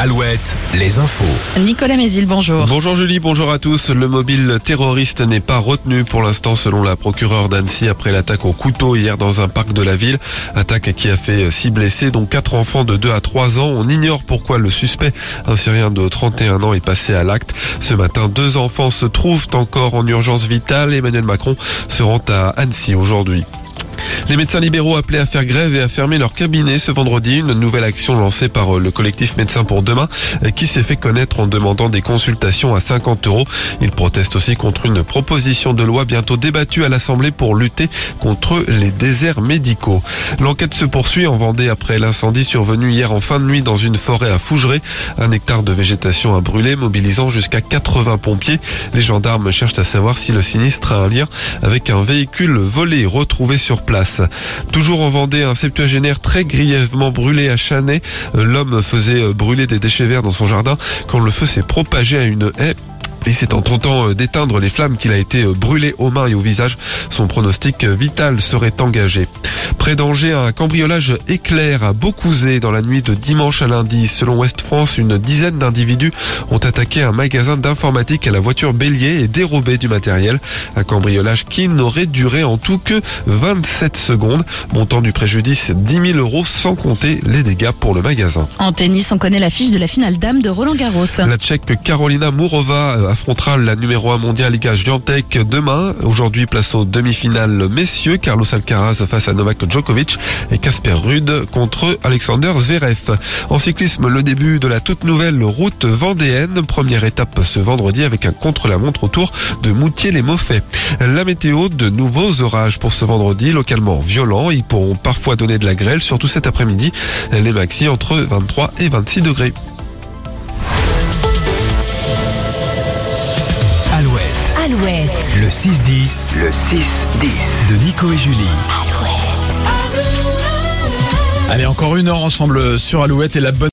Alouette, les infos. Nicolas Mézil, bonjour. Bonjour Julie, bonjour à tous. Le mobile terroriste n'est pas retenu pour l'instant selon la procureure d'Annecy après l'attaque au couteau hier dans un parc de la ville. Attaque qui a fait six blessés dont quatre enfants de 2 à 3 ans. On ignore pourquoi le suspect, un Syrien de 31 ans, est passé à l'acte. Ce matin, deux enfants se trouvent encore en urgence vitale. Emmanuel Macron se rend à Annecy aujourd'hui. Les médecins libéraux appelés à faire grève et à fermer leur cabinet ce vendredi. Une nouvelle action lancée par euh, le collectif Médecins pour demain euh, qui s'est fait connaître en demandant des consultations à 50 euros. Ils protestent aussi contre une proposition de loi bientôt débattue à l'Assemblée pour lutter contre les déserts médicaux. L'enquête se poursuit en Vendée après l'incendie survenu hier en fin de nuit dans une forêt à Fougeray. Un hectare de végétation a brûlé, mobilisant jusqu'à 80 pompiers. Les gendarmes cherchent à savoir si le sinistre a un lien avec un véhicule volé retrouvé sur place. Toujours en Vendée, un septuagénaire très grièvement brûlé à Chanet. L'homme faisait brûler des déchets verts dans son jardin quand le feu s'est propagé à une haie et c'est en tentant euh, d'éteindre les flammes qu'il a été euh, brûlé aux mains et au visage. Son pronostic euh, vital serait engagé. Près d'Angers, un cambriolage éclair à Beaucouzé dans la nuit de dimanche à lundi. Selon Ouest France, une dizaine d'individus ont attaqué un magasin d'informatique à la voiture bélier et dérobé du matériel. Un cambriolage qui n'aurait duré en tout que 27 secondes. Montant du préjudice 10 000 euros sans compter les dégâts pour le magasin. En tennis, on connaît l'affiche de la finale dame de Roland Garros. La Tchèque Carolina Mourova affrontera la numéro 1 mondiale Liga Giantec demain. Aujourd'hui, place aux demi-finales messieurs. Carlos Alcaraz face à Novak Djokovic et Casper Rude contre Alexander Zverev. En cyclisme, le début de la toute nouvelle route vendéenne. Première étape ce vendredi avec un contre-la-montre autour de Moutier-les-Mauffets. La météo, de nouveaux orages pour ce vendredi, localement violents. Ils pourront parfois donner de la grêle, surtout cet après-midi. Les maxi entre 23 et 26 degrés. Alouette, Alouette. le 6-10. Le 6-10. De Nico et Julie. Allez, encore une heure ensemble sur Alouette et la bonne